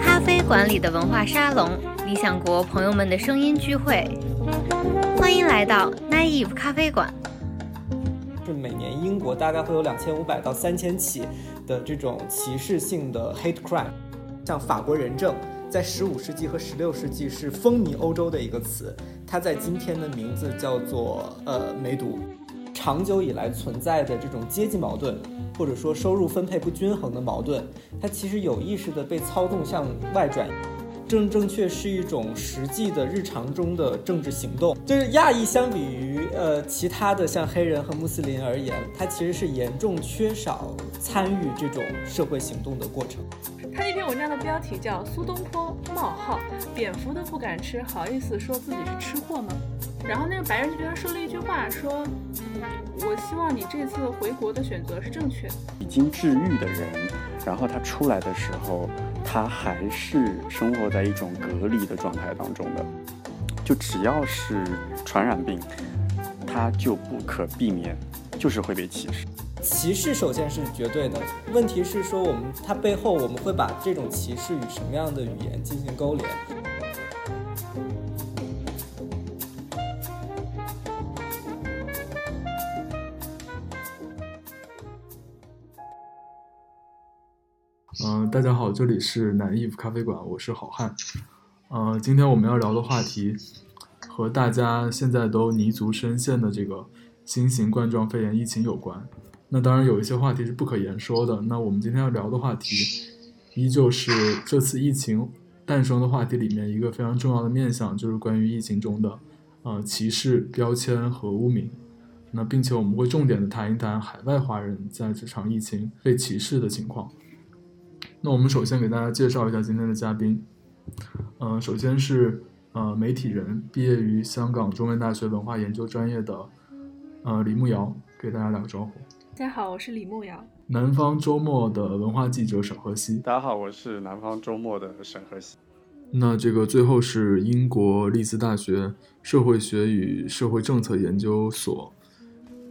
咖啡馆里的文化沙龙，理想国朋友们的声音聚会，欢迎来到 Naive 咖啡馆。是每年英国大概会有两千五百到三千起的这种歧视性的 hate crime，像法国人证，在十五世纪和十六世纪是风靡欧洲的一个词，它在今天的名字叫做呃梅毒。长久以来存在的这种阶级矛盾，或者说收入分配不均衡的矛盾，它其实有意识的被操纵向外转。正正确是一种实际的日常中的政治行动。就是亚裔相比于呃其他的像黑人和穆斯林而言，它其实是严重缺少参与这种社会行动的过程。他那篇文章的标题叫《苏东坡冒号蝙蝠都不敢吃，好意思说自己是吃货吗？》然后那个白人就对他说了一句话，说：“我希望你这次回国的选择是正确的。”已经治愈的人，然后他出来的时候。他还是生活在一种隔离的状态当中的，就只要是传染病，他就不可避免，就是会被歧视。歧视首先是绝对的，问题是说我们它背后我们会把这种歧视与什么样的语言进行勾连？嗯，大家好，这里是南艺咖啡馆，我是好汉。呃，今天我们要聊的话题和大家现在都泥足深陷的这个新型冠状肺炎疫情有关。那当然有一些话题是不可言说的。那我们今天要聊的话题，依旧是这次疫情诞生的话题里面一个非常重要的面向，就是关于疫情中的呃歧视、标签和污名。那并且我们会重点的谈一谈海外华人在这场疫情被歧视的情况。那我们首先给大家介绍一下今天的嘉宾，嗯，首先是呃媒体人，毕业于香港中文大学文化研究专业的呃李慕瑶，给大家打个招呼。大家好，我是李慕瑶。南方周末的文化记者沈河西。大家好，我是南方周末的沈河西。那这个最后是英国利兹大学社会学与社会政策研究所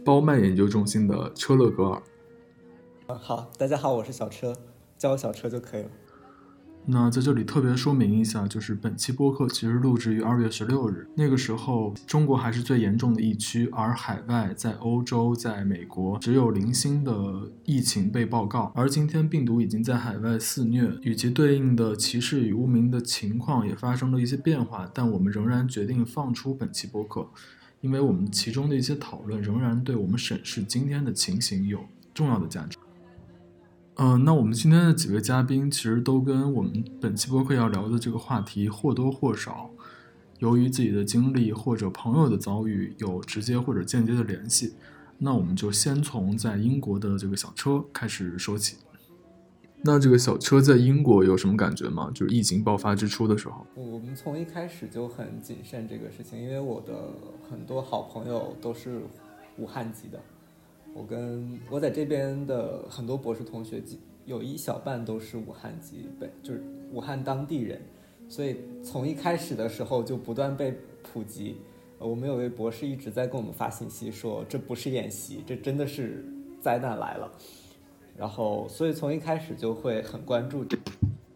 包曼研究中心的车勒格尔。嗯，好，大家好，我是小车。叫小车就可以了。那在这里特别说明一下，就是本期播客其实录制于二月十六日，那个时候中国还是最严重的疫区，而海外在欧洲、在美国只有零星的疫情被报告。而今天病毒已经在海外肆虐，与其对应的歧视与污名的情况也发生了一些变化，但我们仍然决定放出本期播客，因为我们其中的一些讨论仍然对我们审视今天的情形有重要的价值。嗯，那我们今天的几位嘉宾其实都跟我们本期播客要聊的这个话题或多或少，由于自己的经历或者朋友的遭遇有直接或者间接的联系。那我们就先从在英国的这个小车开始说起。那这个小车在英国有什么感觉吗？就是疫情爆发之初的时候。我们从一开始就很谨慎这个事情，因为我的很多好朋友都是武汉籍的。我跟我在这边的很多博士同学，有一小半都是武汉籍本，就是武汉当地人，所以从一开始的时候就不断被普及。我们有位博士一直在跟我们发信息说，这不是演习，这真的是灾难来了。然后，所以从一开始就会很关注。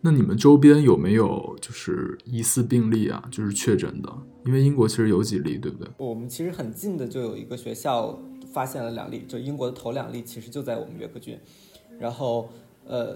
那你们周边有没有就是疑似病例啊？就是确诊的？因为英国其实有几例，对不对？我们其实很近的就有一个学校。发现了两例，就英国的头两例其实就在我们约克郡，然后呃，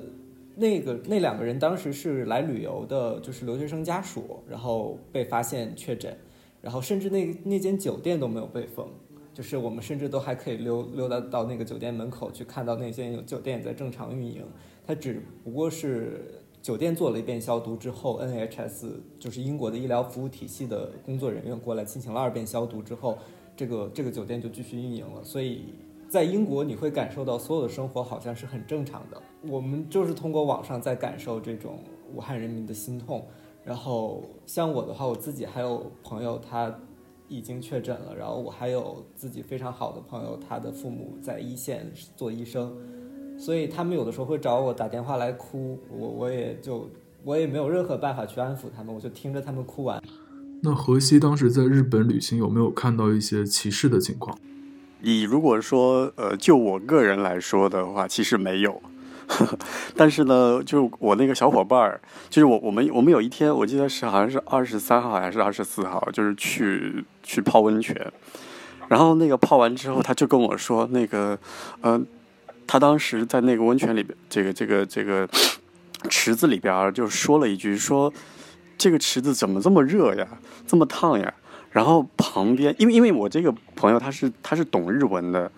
那个那两个人当时是来旅游的，就是留学生家属，然后被发现确诊，然后甚至那那间酒店都没有被封，就是我们甚至都还可以溜溜达到那个酒店门口去看到那间酒店在正常运营，它只不过是酒店做了一遍消毒之后，NHS 就是英国的医疗服务体系的工作人员过来进行了二遍消毒之后。这个这个酒店就继续运营了，所以在英国你会感受到所有的生活好像是很正常的。我们就是通过网上在感受这种武汉人民的心痛。然后像我的话，我自己还有朋友他已经确诊了，然后我还有自己非常好的朋友，他的父母在一线做医生，所以他们有的时候会找我打电话来哭，我我也就我也没有任何办法去安抚他们，我就听着他们哭完。那河西当时在日本旅行有没有看到一些歧视的情况？你如果说呃就我个人来说的话，其实没有。但是呢，就我那个小伙伴儿，就是我我们我们有一天，我记得是好像是二十三号还是二十四号，就是去去泡温泉，然后那个泡完之后，他就跟我说，那个，嗯，他当时在那个温泉里边，这个这个这个池子里边就说了一句，说这个池子怎么这么热呀，这么烫呀？然后旁边，因为因为我这个朋友他是他是懂日文的。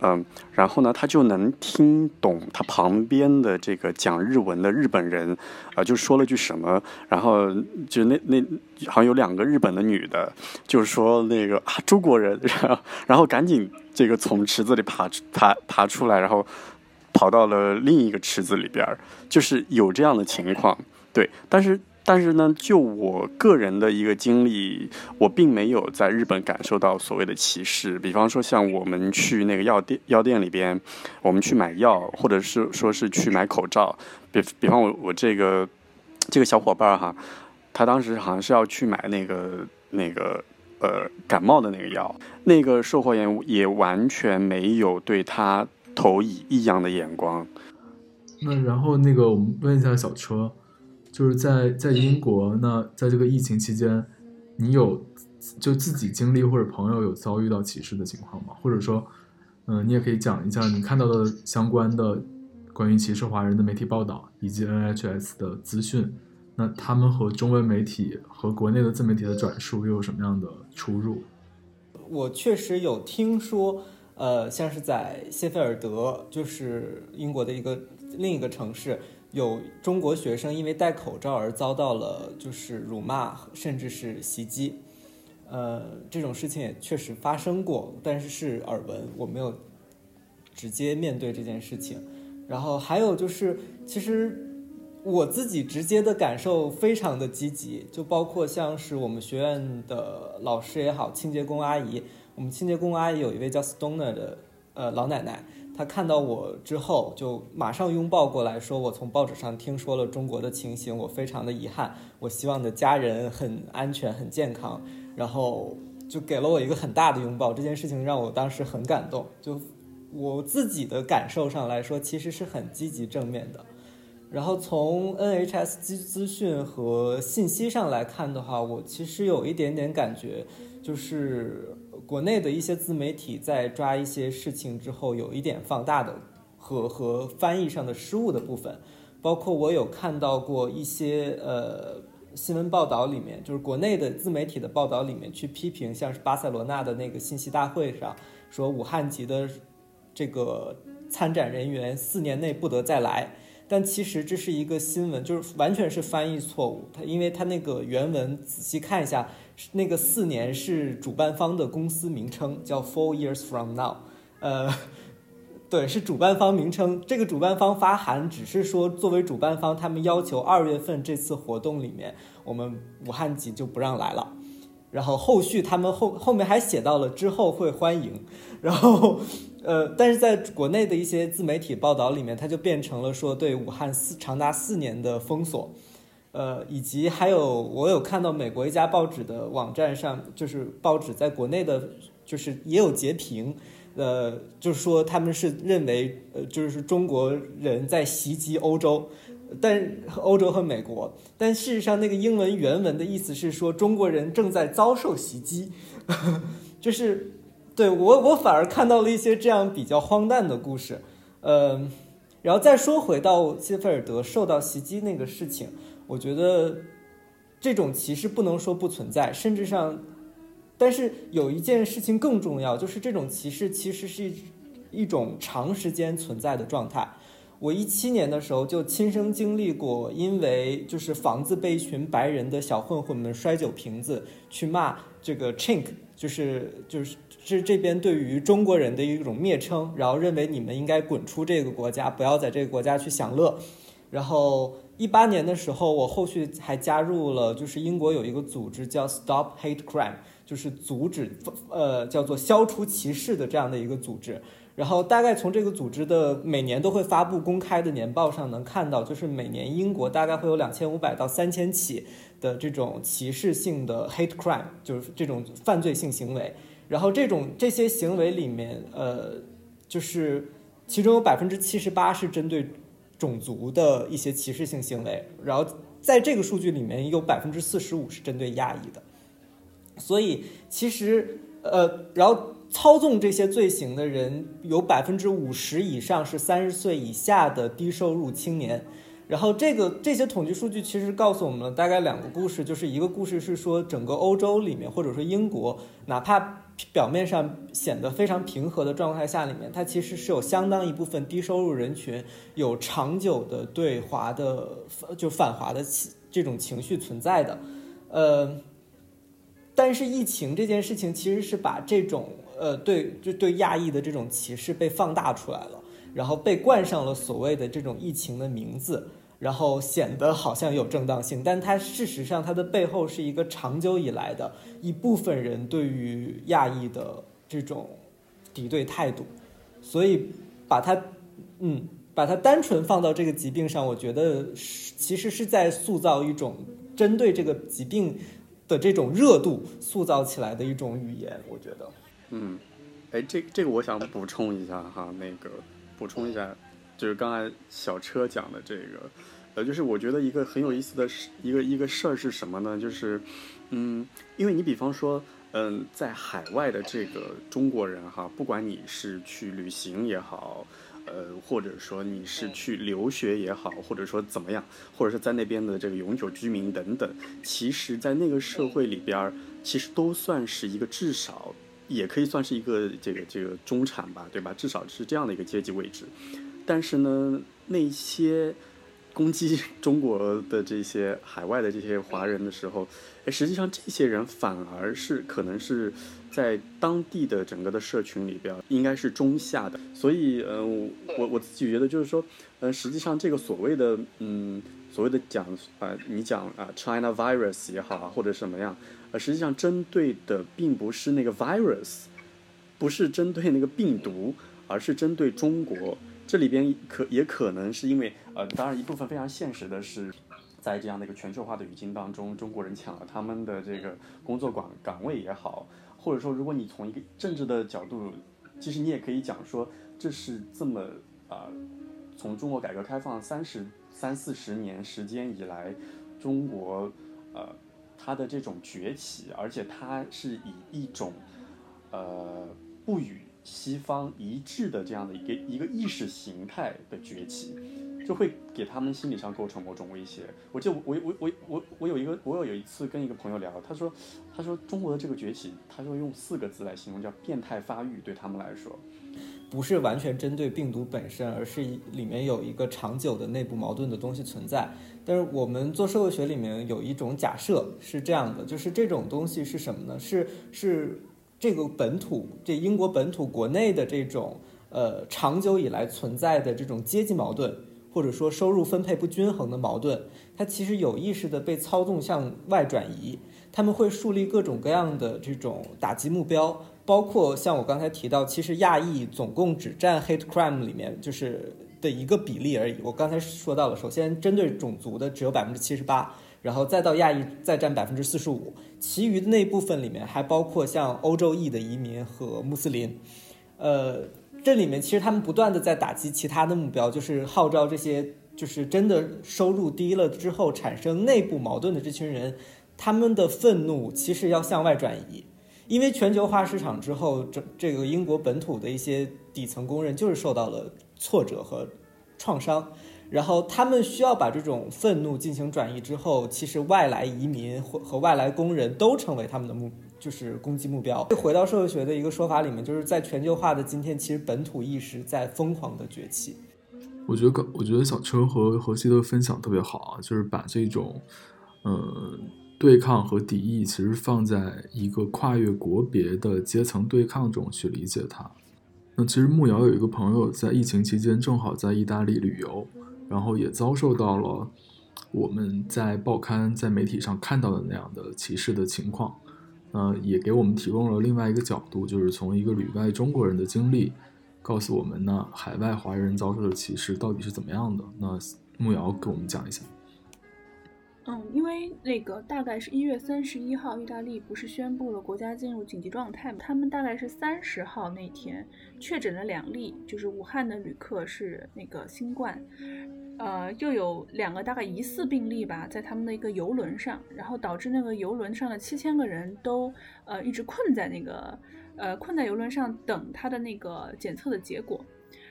嗯，然后呢，他就能听懂他旁边的这个讲日文的日本人，啊，就说了句什么，然后就那那好像有两个日本的女的，就是说那个啊中国人，然 后然后赶紧这个从池子里爬出爬爬出来，然后跑到了另一个池子里边就是有这样的情况，对，但是。但是呢，就我个人的一个经历，我并没有在日本感受到所谓的歧视。比方说，像我们去那个药店，药店里边，我们去买药，或者是说是去买口罩。比比方我我这个这个小伙伴哈，他当时好像是要去买那个那个呃感冒的那个药，那个售货员也完全没有对他投以异样的眼光。那然后那个我们问一下小车。就是在在英国，那在这个疫情期间，你有就自己经历或者朋友有遭遇到歧视的情况吗？或者说，嗯，你也可以讲一下你看到的相关的关于歧视华人的媒体报道以及 NHS 的资讯，那他们和中文媒体和国内的自媒体的转述又有什么样的出入？我确实有听说，呃，像是在谢菲尔德，就是英国的一个另一个城市。有中国学生因为戴口罩而遭到了就是辱骂，甚至是袭击，呃，这种事情也确实发生过，但是是耳闻，我没有直接面对这件事情。然后还有就是，其实我自己直接的感受非常的积极，就包括像是我们学院的老师也好，清洁工阿姨，我们清洁工阿姨有一位叫 Stoner 的呃老奶奶。他看到我之后，就马上拥抱过来，说：“我从报纸上听说了中国的情形，我非常的遗憾。我希望的家人很安全、很健康。”然后就给了我一个很大的拥抱。这件事情让我当时很感动。就我自己的感受上来说，其实是很积极正面的。然后从 NHS 资资讯和信息上来看的话，我其实有一点点感觉，就是。国内的一些自媒体在抓一些事情之后，有一点放大的和和翻译上的失误的部分，包括我有看到过一些呃新闻报道里面，就是国内的自媒体的报道里面去批评，像是巴塞罗那的那个信息大会上说武汉籍的这个参展人员四年内不得再来，但其实这是一个新闻，就是完全是翻译错误，它因为它那个原文仔细看一下。那个四年是主办方的公司名称，叫 Four Years from Now，呃，对，是主办方名称。这个主办方发函只是说，作为主办方，他们要求二月份这次活动里面，我们武汉籍就不让来了。然后后续他们后后面还写到了之后会欢迎。然后，呃，但是在国内的一些自媒体报道里面，它就变成了说对武汉四长达四年的封锁。呃，以及还有，我有看到美国一家报纸的网站上，就是报纸在国内的，就是也有截屏，呃，就是说他们是认为，呃，就是中国人在袭击欧洲，但欧洲和美国，但事实上那个英文原文的意思是说中国人正在遭受袭击，就是对我我反而看到了一些这样比较荒诞的故事，嗯，然后再说回到谢菲尔德受到袭击那个事情。我觉得这种歧视不能说不存在，甚至上，但是有一件事情更重要，就是这种歧视其实是一一种长时间存在的状态。我一七年的时候就亲身经历过，因为就是房子被一群白人的小混混们摔酒瓶子，去骂这个 chink，就是就是是这边对于中国人的一种蔑称，然后认为你们应该滚出这个国家，不要在这个国家去享乐，然后。一八年的时候，我后续还加入了，就是英国有一个组织叫 Stop Hate Crime，就是阻止呃叫做消除歧视的这样的一个组织。然后大概从这个组织的每年都会发布公开的年报上能看到，就是每年英国大概会有两千五百到三千起的这种歧视性的 hate crime，就是这种犯罪性行为。然后这种这些行为里面，呃，就是其中有百分之七十八是针对。种族的一些歧视性行为，然后在这个数据里面有百分之四十五是针对亚裔的，所以其实呃，然后操纵这些罪行的人有百分之五十以上是三十岁以下的低收入青年。然后这个这些统计数据其实告诉我们了大概两个故事，就是一个故事是说整个欧洲里面或者说英国，哪怕表面上显得非常平和的状态下里面，它其实是有相当一部分低收入人群有长久的对华的就反华的这种情绪存在的，呃，但是疫情这件事情其实是把这种呃对就对亚裔的这种歧视被放大出来了。然后被冠上了所谓的这种疫情的名字，然后显得好像有正当性，但它事实上它的背后是一个长久以来的一部分人对于亚裔的这种敌对态度，所以把它，嗯，把它单纯放到这个疾病上，我觉得是其实是在塑造一种针对这个疾病的这种热度塑造起来的一种语言，我觉得，嗯，哎，这这个我想补充一下哈，那个。补充一下，就是刚才小车讲的这个，呃，就是我觉得一个很有意思的事，一个一个事儿是什么呢？就是，嗯，因为你比方说，嗯，在海外的这个中国人哈，不管你是去旅行也好，呃，或者说你是去留学也好，或者说怎么样，或者是在那边的这个永久居民等等，其实，在那个社会里边，其实都算是一个至少。也可以算是一个这个这个中产吧，对吧？至少是这样的一个阶级位置。但是呢，那些攻击 中国的这些海外的这些华人的时候，哎，实际上这些人反而是可能是在当地的整个的社群里边，应该是中下的。所以，嗯，我我自己觉得就是说，嗯，实际上这个所谓的，嗯，所谓的讲啊，你讲啊，China virus 也好啊，或者什么样。呃，实际上针对的并不是那个 virus，不是针对那个病毒，而是针对中国。这里边可也可能是因为，呃，当然一部分非常现实的是，在这样的一个全球化的语境当中，中国人抢了他们的这个工作岗岗位也好，或者说如果你从一个政治的角度，其实你也可以讲说，这是这么啊，从中国改革开放三十三四十年时间以来，中国呃。它的这种崛起，而且它是以一种，呃，不与西方一致的这样的一个一个意识形态的崛起，就会给他们心理上构成某种威胁。我就我我我我我有一个我有有一次跟一个朋友聊，他说他说中国的这个崛起，他说用四个字来形容，叫变态发育，对他们来说。不是完全针对病毒本身，而是里面有一个长久的内部矛盾的东西存在。但是我们做社会学里面有一种假设是这样的，就是这种东西是什么呢？是是这个本土，这英国本土国内的这种呃长久以来存在的这种阶级矛盾，或者说收入分配不均衡的矛盾，它其实有意识的被操纵向外转移。他们会树立各种各样的这种打击目标。包括像我刚才提到，其实亚裔总共只占 hate crime 里面就是的一个比例而已。我刚才说到了，首先针对种族的只有百分之七十八，然后再到亚裔再占百分之四十五，其余的那部分里面还包括像欧洲裔的移民和穆斯林。呃，这里面其实他们不断的在打击其他的目标，就是号召这些就是真的收入低了之后产生内部矛盾的这群人，他们的愤怒其实要向外转移。因为全球化市场之后，这这个英国本土的一些底层工人就是受到了挫折和创伤，然后他们需要把这种愤怒进行转移之后，其实外来移民和和外来工人都成为他们的目，就是攻击目标。回到社会学的一个说法里面，就是在全球化的今天，其实本土意识在疯狂的崛起。我觉得，我觉得小车和何西的分享特别好啊，就是把这种，嗯。对抗和敌意其实放在一个跨越国别的阶层对抗中去理解它。那其实木瑶有一个朋友在疫情期间正好在意大利旅游，然后也遭受到了我们在报刊在媒体上看到的那样的歧视的情况。呃，也给我们提供了另外一个角度，就是从一个旅外中国人的经历，告诉我们呢海外华人遭受的歧视到底是怎么样的。那慕瑶给我们讲一下。嗯，因为那个大概是一月三十一号，意大利不是宣布了国家进入紧急状态吗？他们大概是三十号那天确诊了两例，就是武汉的旅客是那个新冠，呃，又有两个大概疑似病例吧，在他们的一个游轮上，然后导致那个游轮上的七千个人都呃一直困在那个呃困在游轮上等他的那个检测的结果。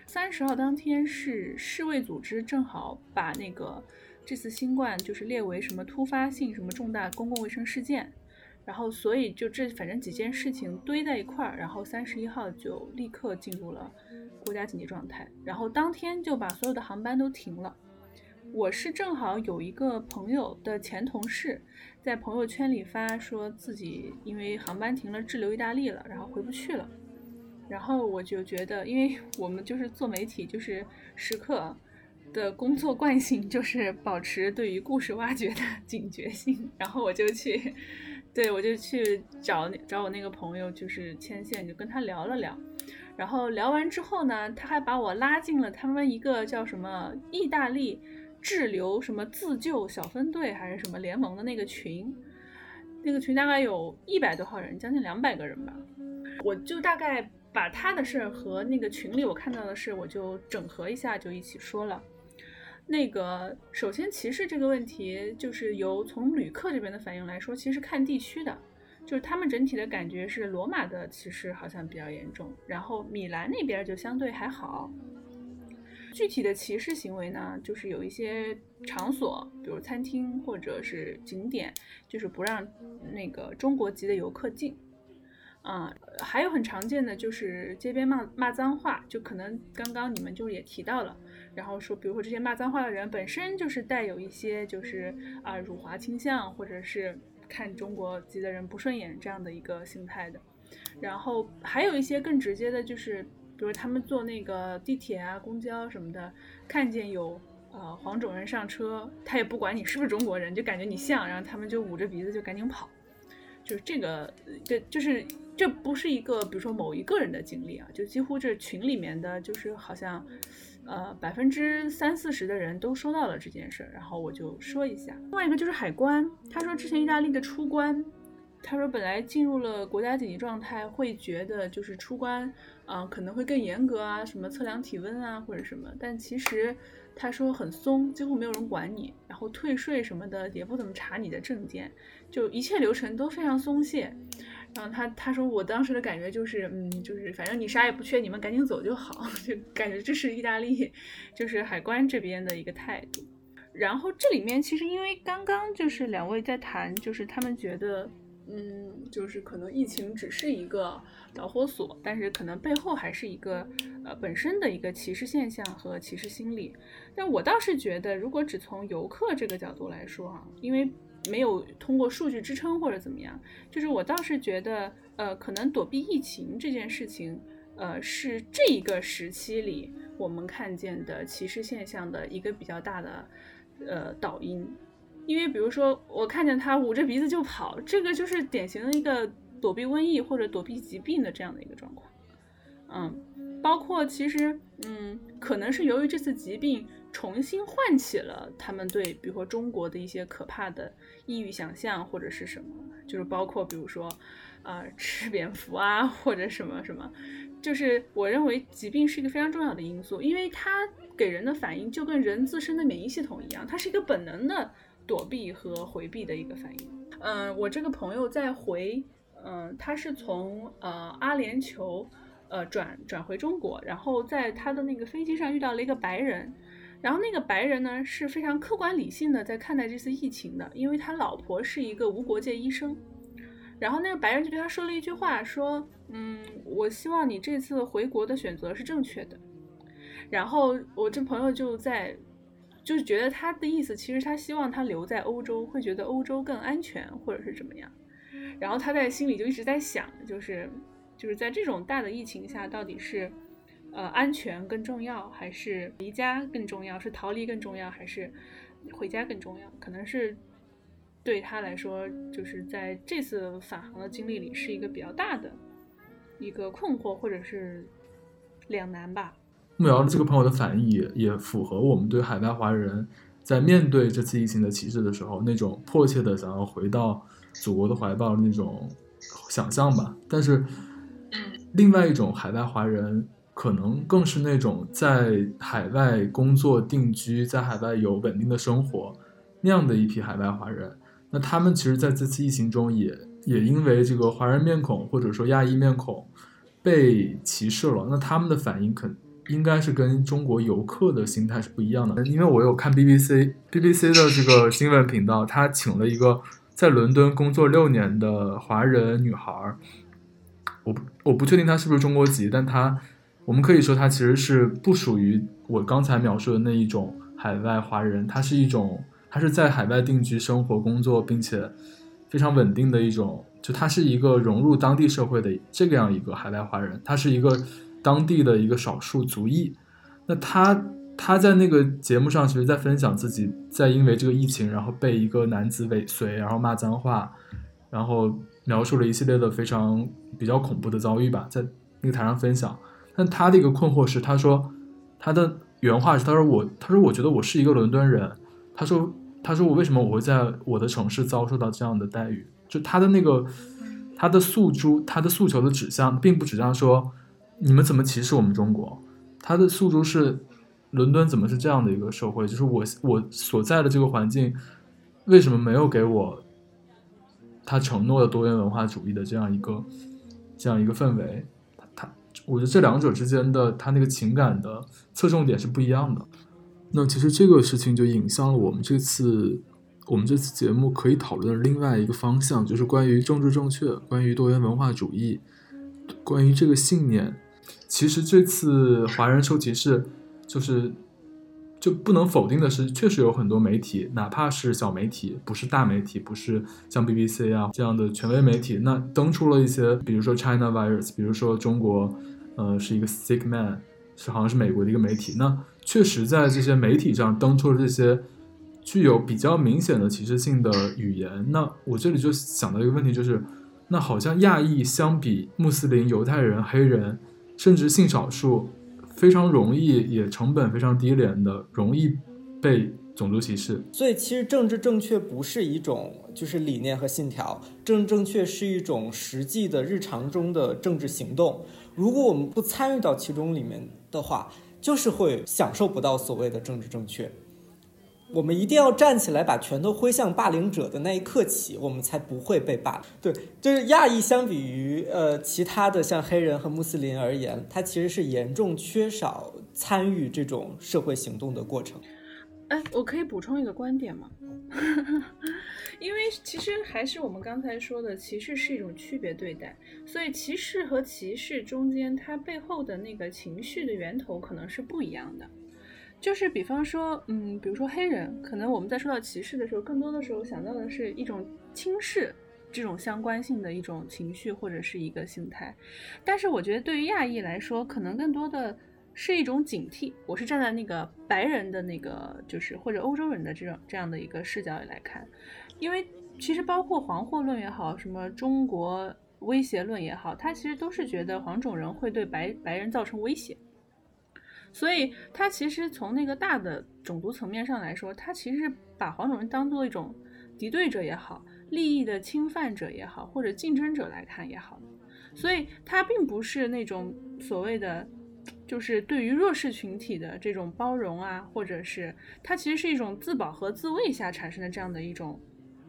三十号当天是世卫组织正好把那个这次新冠就是列为什么突发性什么重大公共卫生事件，然后所以就这反正几件事情堆在一块儿，然后三十一号就立刻进入了国家紧急状态，然后当天就把所有的航班都停了。我是正好有一个朋友的前同事在朋友圈里发说自己因为航班停了滞留意大利了，然后回不去了。然后我就觉得，因为我们就是做媒体，就是时刻的工作惯性就是保持对于故事挖掘的 警觉性。然后我就去，对我就去找找我那个朋友，就是牵线，就跟他聊了聊。然后聊完之后呢，他还把我拉进了他们一个叫什么意大利滞留什么自救小分队还是什么联盟的那个群，那个群大概有一百多号人，将近两百个人吧。我就大概。把他的事儿和那个群里我看到的事，我就整合一下，就一起说了。那个首先歧视这个问题，就是由从旅客这边的反应来说，其实看地区的，就是他们整体的感觉是罗马的歧视好像比较严重，然后米兰那边就相对还好。具体的歧视行为呢，就是有一些场所，比如餐厅或者是景点，就是不让那个中国籍的游客进。啊，还有很常见的就是街边骂骂脏话，就可能刚刚你们就也提到了，然后说，比如说这些骂脏话的人本身就是带有一些就是啊辱华倾向，或者是看中国籍的人不顺眼这样的一个心态的，然后还有一些更直接的，就是比如他们坐那个地铁啊、公交什么的，看见有呃黄种人上车，他也不管你是不是中国人，就感觉你像，然后他们就捂着鼻子就赶紧跑，就是这个，对，就是。这不是一个，比如说某一个人的经历啊，就几乎这群里面的，就是好像，呃，百分之三四十的人都收到了这件事儿。然后我就说一下，另外一个就是海关，他说之前意大利的出关，他说本来进入了国家紧急状态，会觉得就是出关，啊，可能会更严格啊，什么测量体温啊或者什么，但其实。他说很松，几乎没有人管你，然后退税什么的也不怎么查你的证件，就一切流程都非常松懈。然后他他说我当时的感觉就是，嗯，就是反正你啥也不缺，你们赶紧走就好，就感觉这是意大利就是海关这边的一个态度。然后这里面其实因为刚刚就是两位在谈，就是他们觉得。嗯，就是可能疫情只是一个导火索，但是可能背后还是一个呃本身的一个歧视现象和歧视心理。但我倒是觉得，如果只从游客这个角度来说啊，因为没有通过数据支撑或者怎么样，就是我倒是觉得，呃，可能躲避疫情这件事情，呃，是这一个时期里我们看见的歧视现象的一个比较大的呃导因。因为比如说，我看见他捂着鼻子就跑，这个就是典型的一个躲避瘟疫或者躲避疾病的这样的一个状况。嗯，包括其实，嗯，可能是由于这次疾病重新唤起了他们对，比如说中国的一些可怕的异域想象或者是什么，就是包括比如说，啊，吃蝙蝠啊或者什么什么，就是我认为疾病是一个非常重要的因素，因为它给人的反应就跟人自身的免疫系统一样，它是一个本能的。躲避和回避的一个反应。嗯，我这个朋友在回，嗯，他是从呃阿联酋，呃转转回中国，然后在他的那个飞机上遇到了一个白人，然后那个白人呢是非常客观理性的在看待这次疫情的，因为他老婆是一个无国界医生，然后那个白人就对他说了一句话，说，嗯，我希望你这次回国的选择是正确的。然后我这朋友就在。就是觉得他的意思，其实他希望他留在欧洲，会觉得欧洲更安全，或者是怎么样。然后他在心里就一直在想，就是就是在这种大的疫情下，到底是呃安全更重要，还是离家更重要？是逃离更重要，还是回家更重要？可能是对他来说，就是在这次返航的经历里，是一个比较大的一个困惑，或者是两难吧。木瑶的这个朋友的反应也也符合我们对海外华人在面对这次疫情的歧视的时候那种迫切的想要回到祖国的怀抱那种想象吧。但是，另外一种海外华人可能更是那种在海外工作定居，在海外有稳定的生活那样的一批海外华人。那他们其实在这次疫情中也也因为这个华人面孔或者说亚裔面孔被歧视了。那他们的反应肯应该是跟中国游客的心态是不一样的。因为我有看 BBC BBC 的这个新闻频道，他请了一个在伦敦工作六年的华人女孩儿。我不我不确定她是不是中国籍，但她我们可以说他其实是不属于我刚才描述的那一种海外华人，他是一种他是在海外定居生活工作并且非常稳定的一种，就他是一个融入当地社会的这个样一个海外华人，他是一个当地的一个少数族裔。那他他在那个节目上，其实在分享自己在因为这个疫情，然后被一个男子尾随，然后骂脏话，然后描述了一系列的非常。比较恐怖的遭遇吧，在那个台上分享。但他的一个困惑是，他说他的原话是：“他说我，他说我觉得我是一个伦敦人。他说，他说我为什么我会在我的城市遭受到这样的待遇？就他的那个他的诉诸，他的诉求的指向，并不指向说你们怎么歧视我们中国。他的诉诸是伦敦怎么是这样的一个社会？就是我我所在的这个环境为什么没有给我他承诺的多元文化主义的这样一个。”这样一个氛围，我觉得这两者之间的他那个情感的侧重点是不一样的。那其实这个事情就引向了我们这次我们这次节目可以讨论的另外一个方向，就是关于政治正确，关于多元文化主义，关于这个信念。其实这次华人受歧视，就是。就不能否定的是，确实有很多媒体，哪怕是小媒体，不是大媒体，不是像 BBC 啊这样的权威媒体，那登出了一些，比如说 China Virus，比如说中国，呃，是一个 sick man，是好像是美国的一个媒体，那确实在这些媒体上登出了这些具有比较明显的歧视性的语言。那我这里就想到一个问题，就是那好像亚裔相比穆斯林、犹太人、黑人，甚至性少数。非常容易，也成本非常低廉的，容易被种族歧视。所以，其实政治正确不是一种就是理念和信条，政治正确是一种实际的日常中的政治行动。如果我们不参与到其中里面的话，就是会享受不到所谓的政治正确。我们一定要站起来，把拳头挥向霸凌者的那一刻起，我们才不会被霸。对，就是亚裔相比于呃其他的像黑人和穆斯林而言，他其实是严重缺少参与这种社会行动的过程。哎，我可以补充一个观点吗？因为其实还是我们刚才说的，歧视是一种区别对待，所以歧视和歧视中间，它背后的那个情绪的源头可能是不一样的。就是比方说，嗯，比如说黑人，可能我们在说到歧视的时候，更多的时候想到的是一种轻视这种相关性的一种情绪或者是一个心态。但是我觉得对于亚裔来说，可能更多的是一种警惕。我是站在那个白人的那个，就是或者欧洲人的这种这样的一个视角里来看，因为其实包括黄祸论也好，什么中国威胁论也好，他其实都是觉得黄种人会对白白人造成威胁。所以，他其实从那个大的种族层面上来说，他其实把黄种人当做一种敌对者也好，利益的侵犯者也好，或者竞争者来看也好。所以，他并不是那种所谓的，就是对于弱势群体的这种包容啊，或者是它其实是一种自保和自卫下产生的这样的一种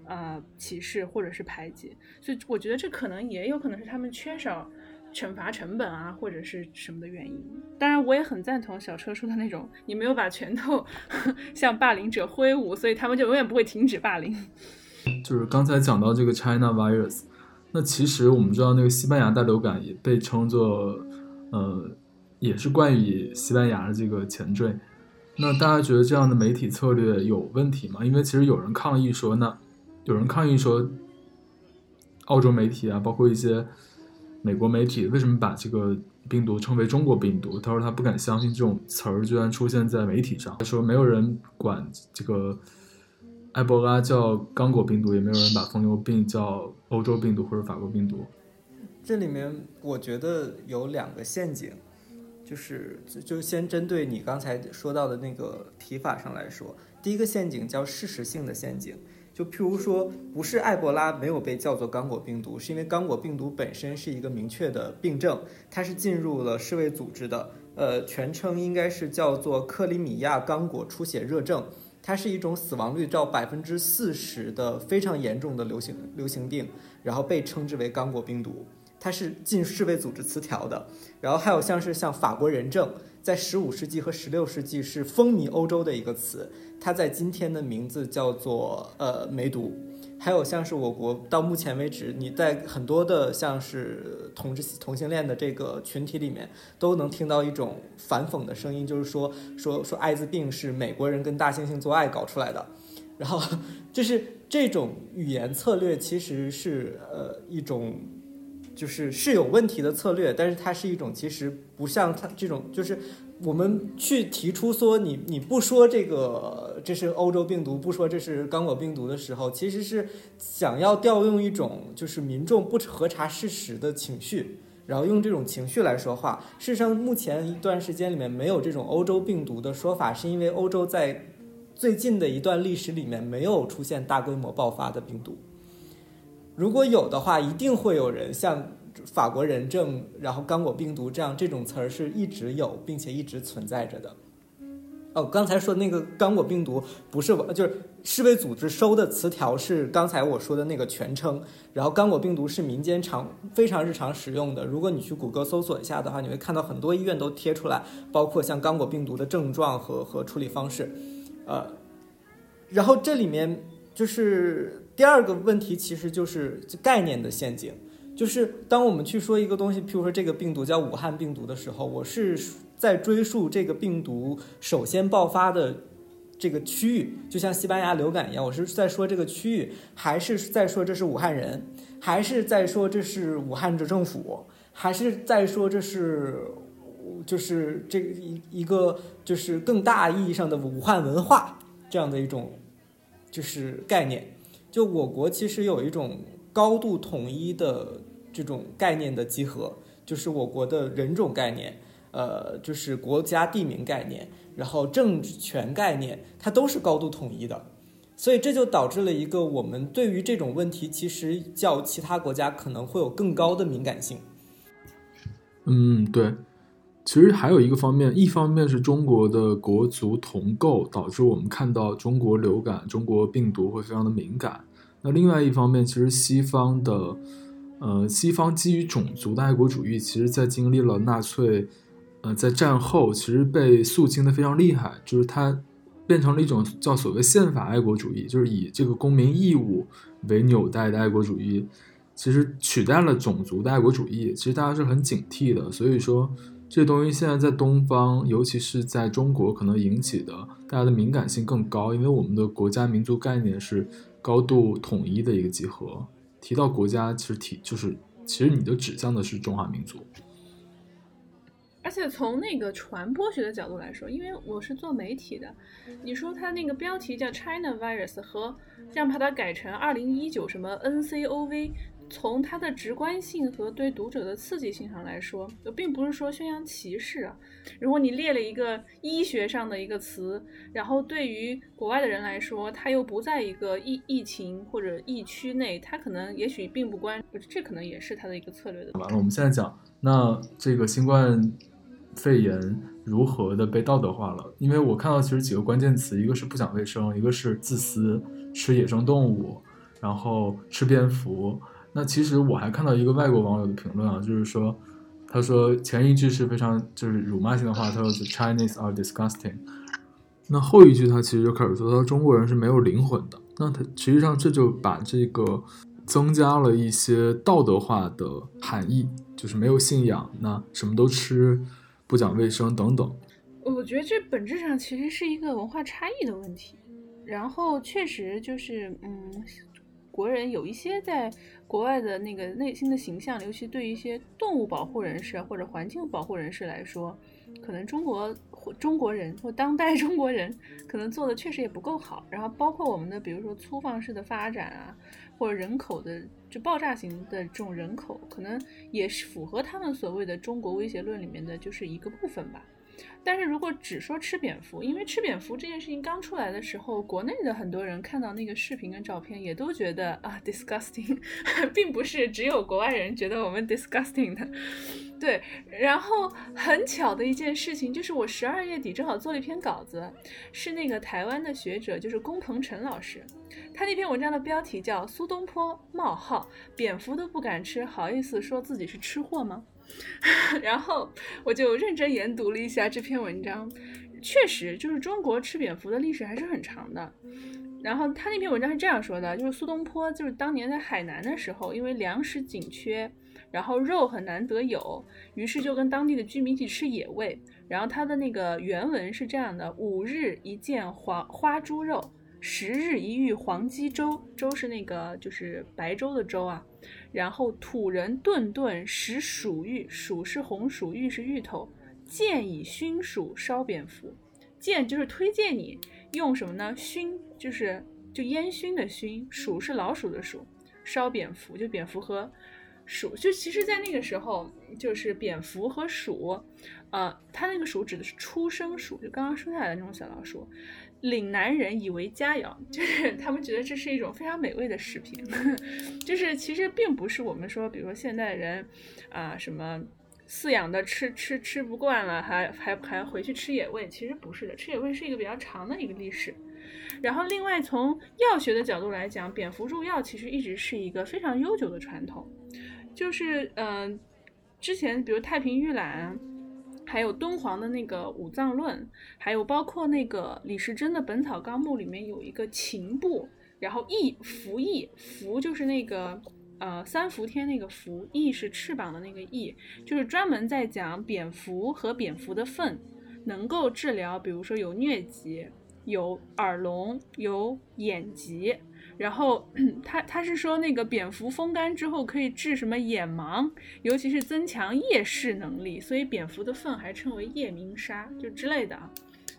呃歧视或者是排挤。所以，我觉得这可能也有可能是他们缺少。惩罚成本啊，或者是什么的原因？当然，我也很赞同小车说的那种，你没有把拳头 向霸凌者挥舞，所以他们就永远不会停止霸凌。就是刚才讲到这个 China virus，那其实我们知道那个西班牙大流感也被称作，呃，也是冠以西班牙的这个前缀。那大家觉得这样的媒体策略有问题吗？因为其实有人抗议说，那有人抗议说，澳洲媒体啊，包括一些。美国媒体为什么把这个病毒称为中国病毒？他说他不敢相信这种词儿居然出现在媒体上。他说没有人管这个埃博拉叫刚果病毒，也没有人把疯牛病叫欧洲病毒或者法国病毒。这里面我觉得有两个陷阱，就是就先针对你刚才说到的那个提法上来说，第一个陷阱叫事实性的陷阱。就譬如说，不是埃博拉没有被叫做刚果病毒，是因为刚果病毒本身是一个明确的病症，它是进入了世卫组织的呃，全称应该是叫做克里米亚刚果出血热症，它是一种死亡率到百分之四十的非常严重的流行流行病，然后被称之为刚果病毒，它是进世卫组织词条的。然后还有像是像法国人证，在十五世纪和十六世纪是风靡欧洲的一个词，它在今天的名字叫做呃梅毒。还有像是我国到目前为止，你在很多的像是同志同性恋的这个群体里面，都能听到一种反讽的声音，就是说说说艾滋病是美国人跟大猩猩做爱搞出来的，然后就是这种语言策略其实是呃一种就是是有问题的策略，但是它是一种其实不像它这种就是。我们去提出说你你不说这个这是欧洲病毒，不说这是刚果病毒的时候，其实是想要调用一种就是民众不核查事实的情绪，然后用这种情绪来说话。事实上，目前一段时间里面没有这种欧洲病毒的说法，是因为欧洲在最近的一段历史里面没有出现大规模爆发的病毒。如果有的话，一定会有人像。法国人证，然后刚果病毒这样这种词儿是一直有，并且一直存在着的。哦，刚才说那个刚果病毒不是，就是世卫组织收的词条是刚才我说的那个全称。然后刚果病毒是民间常非常日常使用的。如果你去谷歌搜索一下的话，你会看到很多医院都贴出来，包括像刚果病毒的症状和和处理方式。呃，然后这里面就是第二个问题，其实就是概念的陷阱。就是当我们去说一个东西，譬如说这个病毒叫武汉病毒的时候，我是在追溯这个病毒首先爆发的这个区域，就像西班牙流感一样，我是在说这个区域，还是在说这是武汉人，还是在说这是武汉的政府，还是在说这是就是这一一个就是更大意义上的武汉文化这样的一种就是概念。就我国其实有一种。高度统一的这种概念的集合，就是我国的人种概念，呃，就是国家地名概念，然后政权概念，它都是高度统一的，所以这就导致了一个我们对于这种问题，其实较其他国家可能会有更高的敏感性。嗯，对，其实还有一个方面，一方面是中国的国足同构，导致我们看到中国流感、中国病毒会非常的敏感。那另外一方面，其实西方的，呃，西方基于种族的爱国主义，其实在经历了纳粹，呃，在战后其实被肃清的非常厉害，就是它变成了一种叫所谓宪法爱国主义，就是以这个公民义务为纽带的爱国主义，其实取代了种族的爱国主义。其实大家是很警惕的，所以说这东西现在在东方，尤其是在中国，可能引起的大家的敏感性更高，因为我们的国家民族概念是。高度统一的一个集合。提到国家，其实提就是，其实你就指向的是中华民族。而且从那个传播学的角度来说，因为我是做媒体的，你说它那个标题叫 China Virus 和这样把它改成二零一九什么 NCOV。从它的直观性和对读者的刺激性上来说，并不是说宣扬歧视啊。如果你列了一个医学上的一个词，然后对于国外的人来说，他又不在一个疫疫情或者疫区内，他可能也许并不关，这可能也是他的一个策略的。完了，我们现在讲，那这个新冠肺炎如何的被道德化了？因为我看到其实几个关键词，一个是不讲卫生，一个是自私，吃野生动物，然后吃蝙蝠。那其实我还看到一个外国网友的评论啊，就是说，他说前一句是非常就是辱骂性的话，他说 Chinese are disgusting。那后一句他其实就开始说，他说中国人是没有灵魂的。那他实际上这就把这个增加了一些道德化的含义，就是没有信仰，那什么都吃，不讲卫生等等。我觉得这本质上其实是一个文化差异的问题。然后确实就是嗯。国人有一些在国外的那个内心的形象，尤其对于一些动物保护人士或者环境保护人士来说，可能中国或中国人或当代 中国人可能做的确实也不够好。然后包括我们的，比如说粗放式的发展啊，或者人口的就爆炸型的这种人口，可能也是符合他们所谓的中国威胁论里面的就是一个部分吧。但是如果只说吃蝙蝠，因为吃蝙蝠这件事情刚出来的时候，国内的很多人看到那个视频跟照片，也都觉得啊 disgusting，并不是只有国外人觉得我们 disgusting 的。对，然后很巧的一件事情就是，我十二月底正好做了一篇稿子，是那个台湾的学者，就是龚鹏程老师，他那篇文章的标题叫《苏东坡冒号蝙蝠都不敢吃，好意思说自己是吃货吗？》然后我就认真研读了一下这篇文章，确实就是中国吃蝙蝠的历史还是很长的。然后他那篇文章是这样说的，就是苏东坡就是当年在海南的时候，因为粮食紧缺。然后肉很难得有，于是就跟当地的居民一起吃野味。然后他的那个原文是这样的：五日一见黄花猪肉，十日一遇黄鸡粥，粥是那个就是白粥的粥啊。然后土人顿顿食薯芋，薯是红薯，芋是芋头。见以熏薯烧蝙蝠，见就是推荐你用什么呢？熏就是就烟熏的熏，鼠是老鼠的鼠，烧蝙蝠就蝙蝠和。鼠就其实，在那个时候，就是蝙蝠和鼠，呃，它那个鼠指的是出生鼠，就刚刚生下来的那种小老鼠。岭南人以为佳肴，就是他们觉得这是一种非常美味的食品，就是其实并不是我们说，比如说现代人，啊，什么饲养的吃吃吃不惯了，还还还回去吃野味，其实不是的，吃野味是一个比较长的一个历史。然后，另外从药学的角度来讲，蝙蝠入药其实一直是一个非常悠久的传统。就是嗯，之前比如《太平御览》，还有敦煌的那个《五脏论》，还有包括那个李时珍的《本草纲目》里面有一个禽部，然后翼蝠翼蝠就是那个呃三伏天那个蝠，翼是翅膀的那个翼，就是专门在讲蝙蝠和蝙蝠的粪能够治疗，比如说有疟疾、有耳聋、有眼疾。然后 他他是说那个蝙蝠风干之后可以治什么眼盲，尤其是增强夜视能力，所以蝙蝠的粪还称为夜明砂，就之类的啊。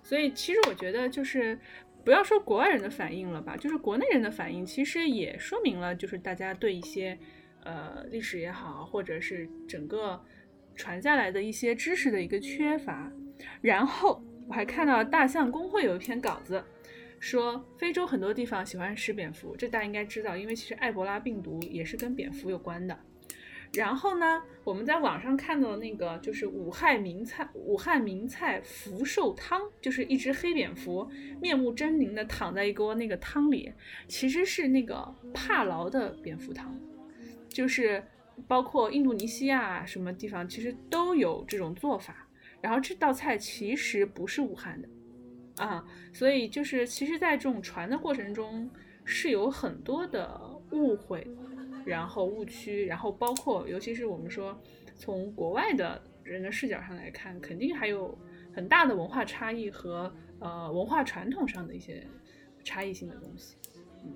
所以其实我觉得就是不要说国外人的反应了吧，就是国内人的反应，其实也说明了就是大家对一些呃历史也好，或者是整个传下来的一些知识的一个缺乏。然后我还看到大象公会有一篇稿子。说非洲很多地方喜欢吃蝙蝠，这大家应该知道，因为其实埃博拉病毒也是跟蝙蝠有关的。然后呢，我们在网上看到的那个就是武汉名菜，武汉名菜福寿汤，就是一只黑蝙蝠面目狰狞的躺在一锅那个汤里，其实是那个帕劳的蝙蝠汤，就是包括印度尼西亚什么地方其实都有这种做法。然后这道菜其实不是武汉的。啊，所以就是，其实，在这种传的过程中，是有很多的误会，然后误区，然后包括，尤其是我们说，从国外的人的视角上来看，肯定还有很大的文化差异和呃文化传统上的一些差异性的东西。嗯，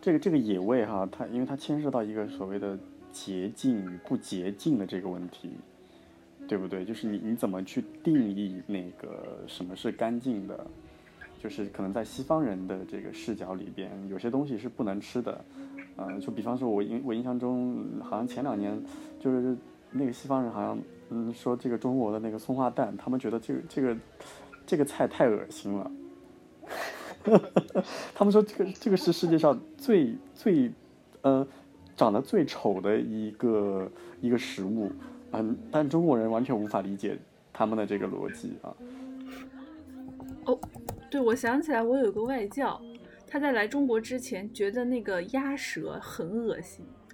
这个这个野味哈，它因为它牵涉到一个所谓的洁净与不洁净的这个问题。对不对？就是你你怎么去定义那个什么是干净的？就是可能在西方人的这个视角里边，有些东西是不能吃的。嗯，就比方说，我印我印象中，好像前两年就是那个西方人好像嗯说这个中国的那个松花蛋，他们觉得这个这个这个菜太恶心了。他们说这个这个是世界上最最呃长得最丑的一个一个食物。嗯，但中国人完全无法理解他们的这个逻辑啊。哦，对，我想起来，我有个外教，他在来中国之前觉得那个鸭舌很恶心，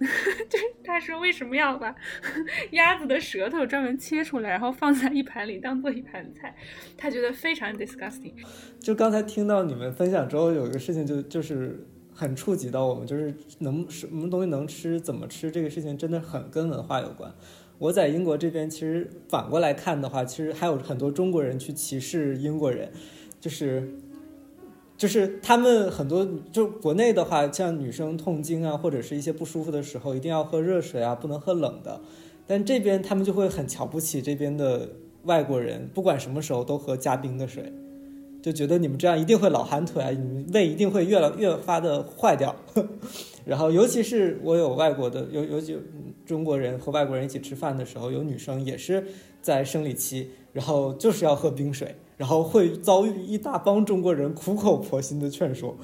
就是他说为什么要把 鸭子的舌头专门切出来，然后放在一盘里当做一盘菜，他觉得非常 disgusting。就刚才听到你们分享之后，有一个事情就就是很触及到我们，就是能什么东西能吃，怎么吃这个事情，真的很跟文化有关。我在英国这边，其实反过来看的话，其实还有很多中国人去歧视英国人，就是，就是他们很多就国内的话，像女生痛经啊，或者是一些不舒服的时候，一定要喝热水啊，不能喝冷的。但这边他们就会很瞧不起这边的外国人，不管什么时候都喝加冰的水，就觉得你们这样一定会老寒腿啊，你们胃一定会越来越发的坏掉。然后尤其是我有外国的，尤尤其中国人和外国人一起吃饭的时候，有女生也是在生理期，然后就是要喝冰水，然后会遭遇一大帮中国人苦口婆心的劝说，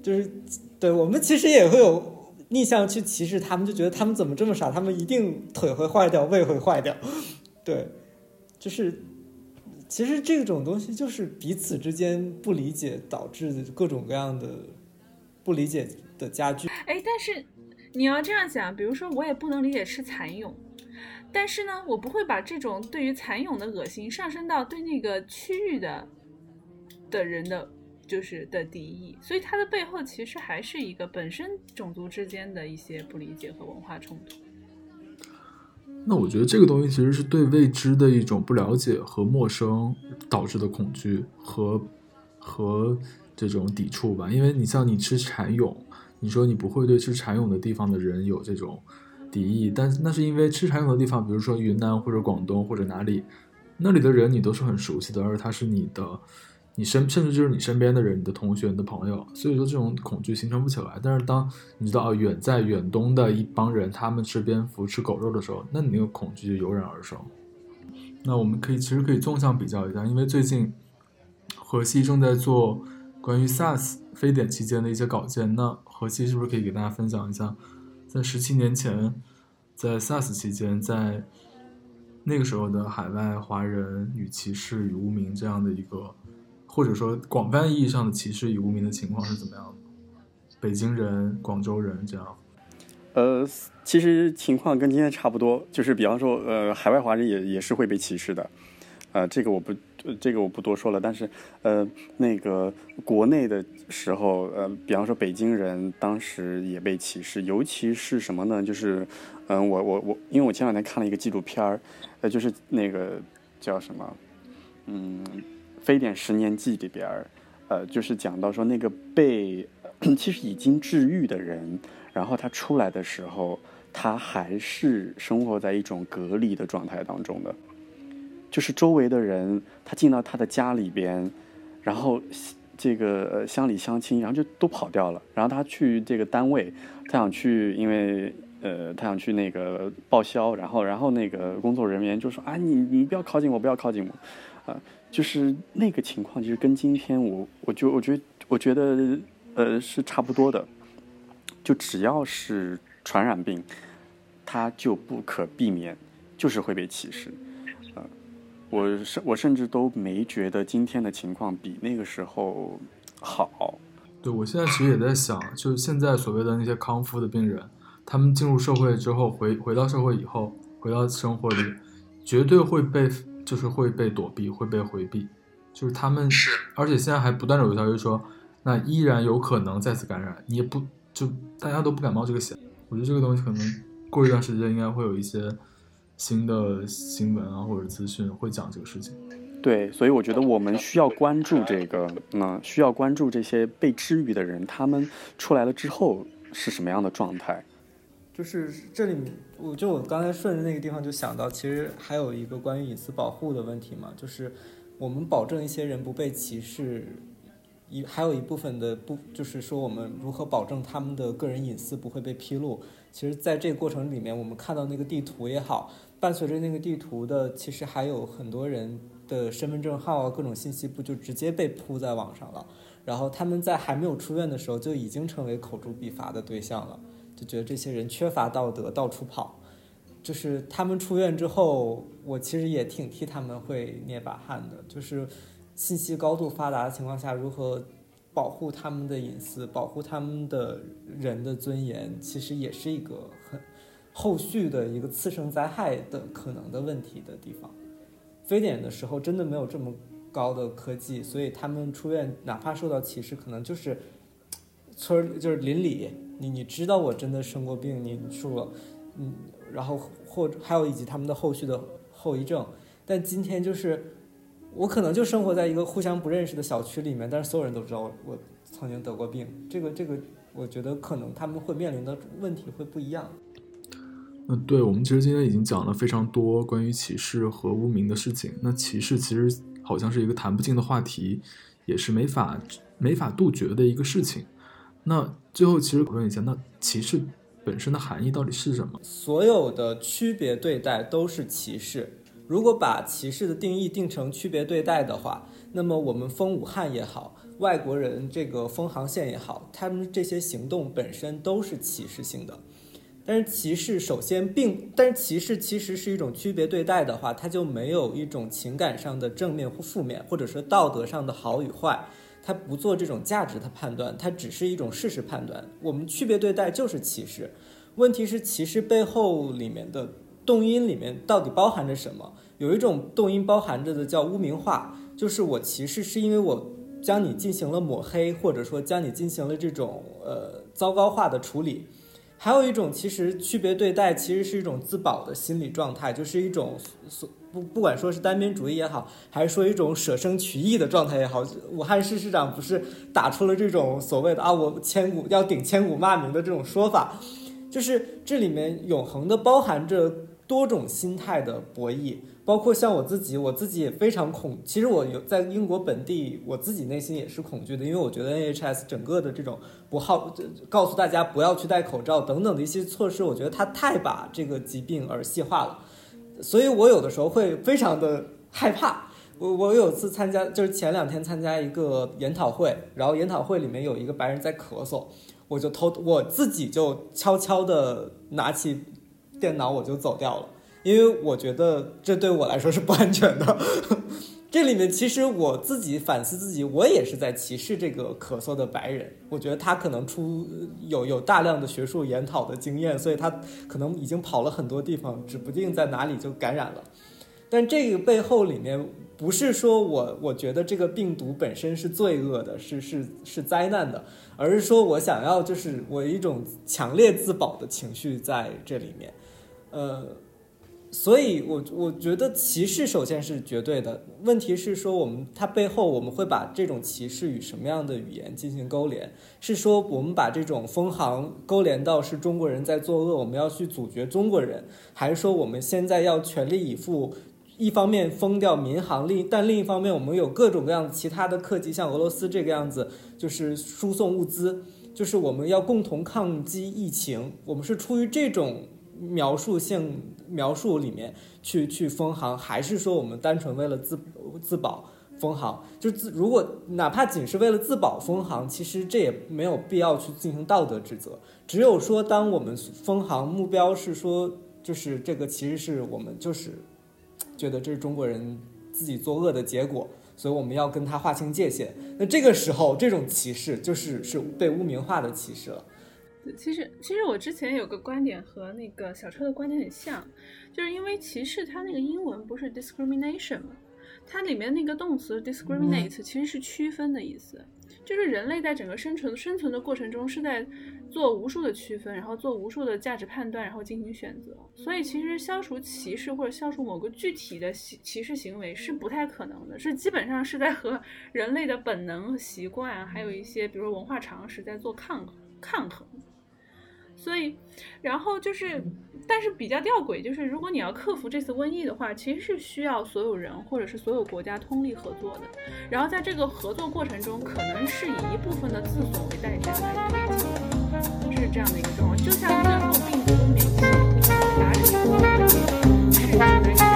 就是对我们其实也会有逆向去歧视他们，就觉得他们怎么这么傻，他们一定腿会坏掉，胃会坏掉，对，就是其实这种东西就是彼此之间不理解导致的各种各样的不理解的家具。哎，但是你要这样想，比如说我也不能理解吃蚕蛹，但是呢，我不会把这种对于蚕蛹的恶心上升到对那个区域的的人的就是的敌意，所以它的背后其实还是一个本身种族之间的一些不理解和文化冲突。那我觉得这个东西其实是对未知的一种不了解和陌生导致的恐惧和和这种抵触吧。因为你像你吃蚕蛹，你说你不会对吃蚕蛹的地方的人有这种敌意，但那是因为吃蚕蛹的地方，比如说云南或者广东或者哪里，那里的人你都是很熟悉的，而他是你的。你身甚至就是你身边的人，你的同学、你的朋友，所以说这种恐惧形成不起来。但是当你知道，远在远东的一帮人，他们吃蝙蝠、吃狗肉的时候，那你那个恐惧就油然而生。那我们可以其实可以纵向比较一下，因为最近河西正在做关于 SARS 非典期间的一些稿件。那何西是不是可以给大家分享一下，在十七年前，在 SARS 期间，在那个时候的海外华人与歧视与无名这样的一个。或者说广泛意义上的歧视与无名的情况是怎么样的？北京人、广州人这样。呃，其实情况跟今天差不多，就是比方说，呃，海外华人也也是会被歧视的。呃，这个我不，这个我不多说了。但是，呃，那个国内的时候，呃，比方说北京人当时也被歧视，尤其是什么呢？就是，嗯，我我我，因为我前两天看了一个纪录片儿，呃，就是那个叫什么，嗯。《非典十年记》里边儿，呃，就是讲到说那个被其实已经治愈的人，然后他出来的时候，他还是生活在一种隔离的状态当中的，就是周围的人，他进到他的家里边，然后这个乡里乡亲，然后就都跑掉了，然后他去这个单位，他想去，因为呃，他想去那个报销，然后然后那个工作人员就说啊，你你不要靠近我，不要靠近我，啊。就是那个情况，其实跟今天我，我就我觉得，我觉得，呃，是差不多的。就只要是传染病，它就不可避免，就是会被歧视。呃，我甚我甚至都没觉得今天的情况比那个时候好。对，我现在其实也在想，就是现在所谓的那些康复的病人，他们进入社会之后，回回到社会以后，回到生活里，绝对会被。就是会被躲避，会被回避，就是他们是，而且现在还不断的有消息说，那依然有可能再次感染，你也不就大家都不敢冒这个险。我觉得这个东西可能过一段时间应该会有一些新的新闻啊或者资讯会讲这个事情。对，所以我觉得我们需要关注这个，那需要关注这些被治愈的人，他们出来了之后是什么样的状态。就是这里，我就我刚才顺着那个地方就想到，其实还有一个关于隐私保护的问题嘛，就是我们保证一些人不被歧视，一还有一部分的不就是说我们如何保证他们的个人隐私不会被披露。其实，在这个过程里面，我们看到那个地图也好，伴随着那个地图的，其实还有很多人的身份证号啊，各种信息不就直接被铺在网上了，然后他们在还没有出院的时候就已经成为口诛笔伐的对象了。就觉得这些人缺乏道德，到处跑。就是他们出院之后，我其实也挺替他们会捏把汗的。就是信息高度发达的情况下，如何保护他们的隐私，保护他们的人的尊严，其实也是一个很后续的一个次生灾害的可能的问题的地方。非典的时候真的没有这么高的科技，所以他们出院哪怕受到歧视，可能就是村就是邻里。你你知道我真的生过病，你说，嗯，然后或还有以及他们的后续的后遗症，但今天就是我可能就生活在一个互相不认识的小区里面，但是所有人都知道我曾经得过病，这个这个我觉得可能他们会面临的问题会不一样。嗯，对，我们其实今天已经讲了非常多关于歧视和污名的事情。那歧视其实好像是一个谈不尽的话题，也是没法没法杜绝的一个事情。那最后其实讨论一下，那歧视本身的含义到底是什么？所有的区别对待都是歧视。如果把歧视的定义定成区别对待的话，那么我们封武汉也好，外国人这个封航线也好，他们这些行动本身都是歧视性的。但是歧视首先并，但是歧视其实是一种区别对待的话，它就没有一种情感上的正面或负面，或者说道德上的好与坏，它不做这种价值的判断，它只是一种事实判断。我们区别对待就是歧视，问题是歧视背后里面的动因里面到底包含着什么？有一种动因包含着的叫污名化，就是我歧视是因为我将你进行了抹黑，或者说将你进行了这种呃糟糕化的处理。还有一种，其实区别对待其实是一种自保的心理状态，就是一种所不不管说是单边主义也好，还是说一种舍生取义的状态也好。武汉市市长不是打出了这种所谓的啊，我千古要顶千古骂名的这种说法，就是这里面永恒的包含着多种心态的博弈。包括像我自己，我自己也非常恐。其实我有在英国本地，我自己内心也是恐惧的，因为我觉得 NHS 整个的这种不好，告诉大家不要去戴口罩等等的一些措施，我觉得它太把这个疾病儿戏化了，所以我有的时候会非常的害怕。我我有次参加，就是前两天参加一个研讨会，然后研讨会里面有一个白人在咳嗽，我就偷我自己就悄悄的拿起电脑，我就走掉了。因为我觉得这对我来说是不安全的。这里面其实我自己反思自己，我也是在歧视这个咳嗽的白人。我觉得他可能出有有大量的学术研讨的经验，所以他可能已经跑了很多地方，指不定在哪里就感染了。但这个背后里面不是说我我觉得这个病毒本身是罪恶的，是是是灾难的，而是说我想要就是我一种强烈自保的情绪在这里面，呃。所以，我我觉得歧视首先是绝对的。问题是说，我们它背后我们会把这种歧视与什么样的语言进行勾连？是说我们把这种封航勾连到是中国人在作恶，我们要去阻绝中国人，还是说我们现在要全力以赴，一方面封掉民航，另但另一方面我们有各种各样其他的客机，像俄罗斯这个样子，就是输送物资，就是我们要共同抗击疫情。我们是出于这种。描述性描述里面去去封航，还是说我们单纯为了自自保封航？就自如果哪怕仅是为了自保封航，其实这也没有必要去进行道德指责。只有说，当我们封航目标是说，就是这个其实是我们就是觉得这是中国人自己作恶的结果，所以我们要跟他划清界限。那这个时候，这种歧视就是是被污名化的歧视了。其实，其实我之前有个观点和那个小车的观点很像，就是因为歧视它那个英文不是 discrimination 吗？它里面那个动词 discriminate 其实是区分的意思，就是人类在整个生存生存的过程中是在做无数的区分，然后做无数的价值判断，然后进行选择。所以其实消除歧视或者消除某个具体的歧歧视行为是不太可能的，是基本上是在和人类的本能和习惯，还有一些比如说文化常识在做抗衡抗衡。所以然后就是但是比较吊诡就是如果你要克服这次瘟疫的话其实是需要所有人或者是所有国家通力合作的。然后在这个合作过程中可能是以一部分的自损为代价来推进的是这样的一个状况。就像最后病毒跟媒体达成共赢的结是人类